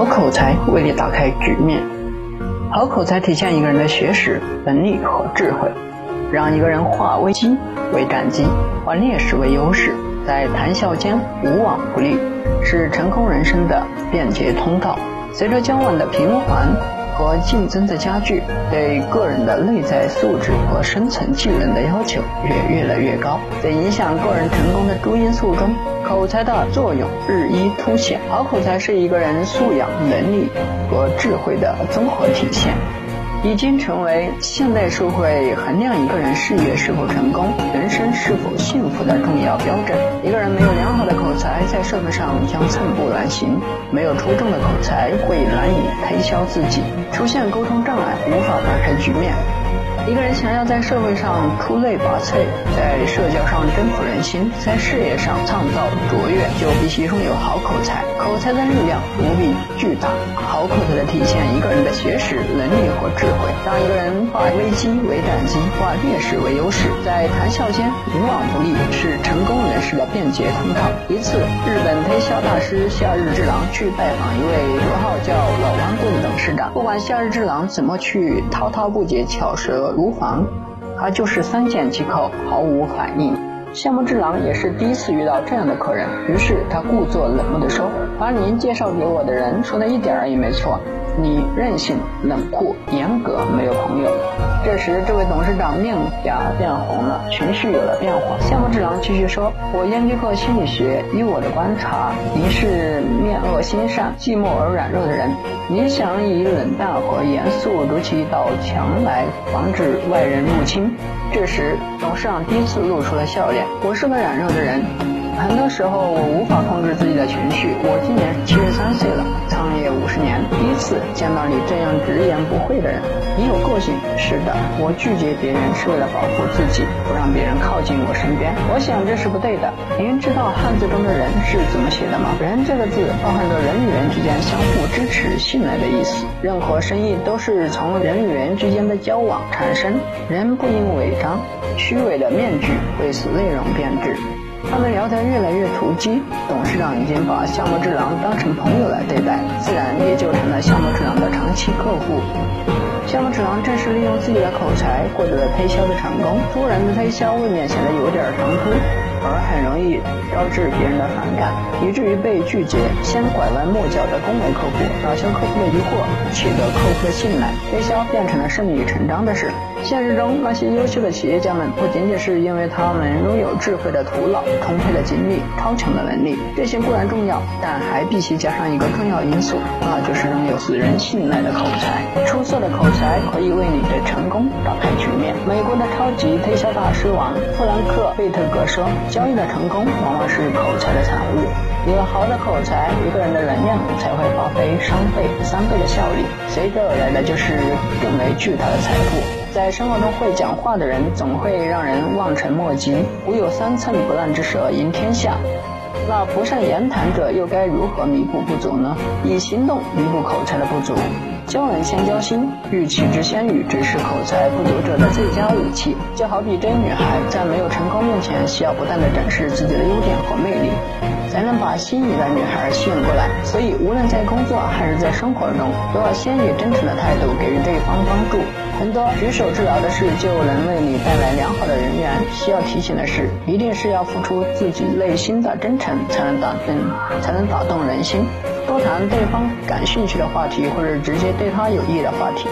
好口才为你打开局面。好口才体现一个人的学识、能力和智慧，让一个人化危机为战机，化劣势为优势，在谈笑间无往不利，是成功人生的便捷通道。随着交往的频繁。和竞争的加剧，对个人的内在素质和生存技能的要求也越来越高。在影响个人成功的诸因素中，口才的作用日益凸显。好口才是一个人素养、能力和智慧的综合体现。已经成为现代社会衡量一个人事业是否成功、人生是否幸福的重要标准。一个人没有良好的口才，在社会上将寸步难行；没有出众的口才，会难以推销自己，出现沟通障碍，无法打开局面。一个人想要在社会上出类拔萃，在社交上征服人心，在事业上创造卓越，就必须拥有好口才。口才的力量无比巨大。好口才的体现，一个人的学识、能力和智慧，让一个人化危机为战机，化劣势为优势，在谈笑间无往不利，是成功人士的便捷通道。一次，日本推销大师夏日之郎去拜访一位绰号叫老顽固的董事长，不管夏日之郎怎么去滔滔不绝、巧舌。厨房，他就是三缄其口，毫无反应。夏目之郎也是第一次遇到这样的客人，于是他故作冷漠地说：“把您介绍给我的人说的一点儿也没错。”你任性、冷酷、严格，没有朋友。这时，这位董事长面颊变红了，情绪有了变化。夏目之郎继续说：“我研究过心理学，依我的观察，您是面恶心善、寂寞而软弱的人。你想以冷淡和严肃筑起一道墙来防止外人入侵。”这时，董事长第一次露出了笑脸：“我是个软弱的人。”很多时候我无法控制自己的情绪。我今年七十三岁了，创业五十年，第一次见到你这样直言不讳的人。你有个性，是的，我拒绝别人是为了保护自己，不让别人靠近我身边。我想这是不对的。您知道汉字中的人是怎么写的吗？人这个字包含着人与人之间相互支持、信赖的意思。任何生意都是从人与人之间的交往产生。人不应伪装，虚伪的面具会使内容变质。他们聊得越来越投机，董事长已经把项目之狼当成朋友来对待，自然也就成了项目之狼的长期客户。项目之狼正是利用自己的口才获得了推销的成功，突然的推销未免显得有点唐突。而很容易招致别人的反感，以至于被拒绝。先拐弯抹角的恭维客户，打消客户的疑惑，取得客户的信赖，推销变成了顺理成章的事。现实中，那些优秀的企业家们不仅仅是因为他们拥有智慧的头脑、充沛的精力、超强的能力，这些固然重要，但还必须加上一个重要因素，那就是拥有使人信赖的口才。出色的口才可以为你的成功打开局面。美国的超级推销大师王弗兰克·贝特格说。交易的成功往往是口才的产物。有了好的口才，一个人的能量才会发挥双倍、三倍的效力，随之而来的就是更为巨大的财富。在生活中会讲话的人，总会让人望尘莫及。古有三寸不烂之舌，赢天下。那不善言谈者又该如何弥补不足呢？以行动弥补口才的不足。教人先交心，欲取之先予之，是口才不足者的最佳武器。就好比追女孩，在没有成功面前，需要不断的展示自己的优点和魅力，才能把心仪的女孩吸引过来。所以，无论在工作还是在生活中，都要先以真诚的态度给予对方帮助。很多举手之劳的事就能为你带来良好的人缘。需要提醒的是，一定是要付出自己内心的真诚，才能打动，才能打动人心。多谈对方感兴趣的话题，或者直接对他有益的话题。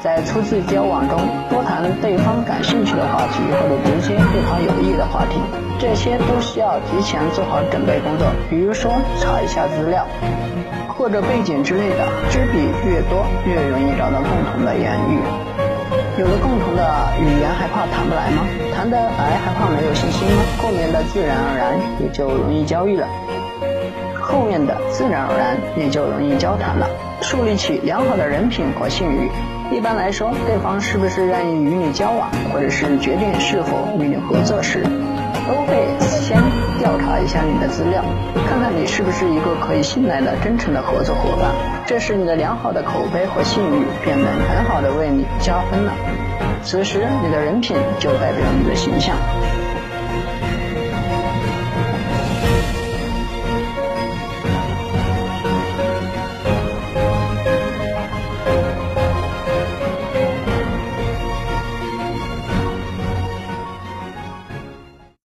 在初次交往中，多谈对方感兴趣的话题，或者直接对他有益的话题。这些都需要提前做好准备工作，比如说查一下资料，或者背景之类的。知彼越多，越容易找到共同的言语。有了共同的语言，还怕谈不来吗？谈得来，还怕没有信心吗？后面的自然而然也就容易交易了。后面的自然而然也就容易交谈了。树立起良好的人品和信誉，一般来说，对方是不是愿意与你交往，或者是决定是否与你合作时，都会先调查一下你的资料，看看你是不是一个可以信赖的真诚的合作伙伴。这时，你的良好的口碑和信誉便能很好的为你加分了。此时，你的人品就代表你的形象。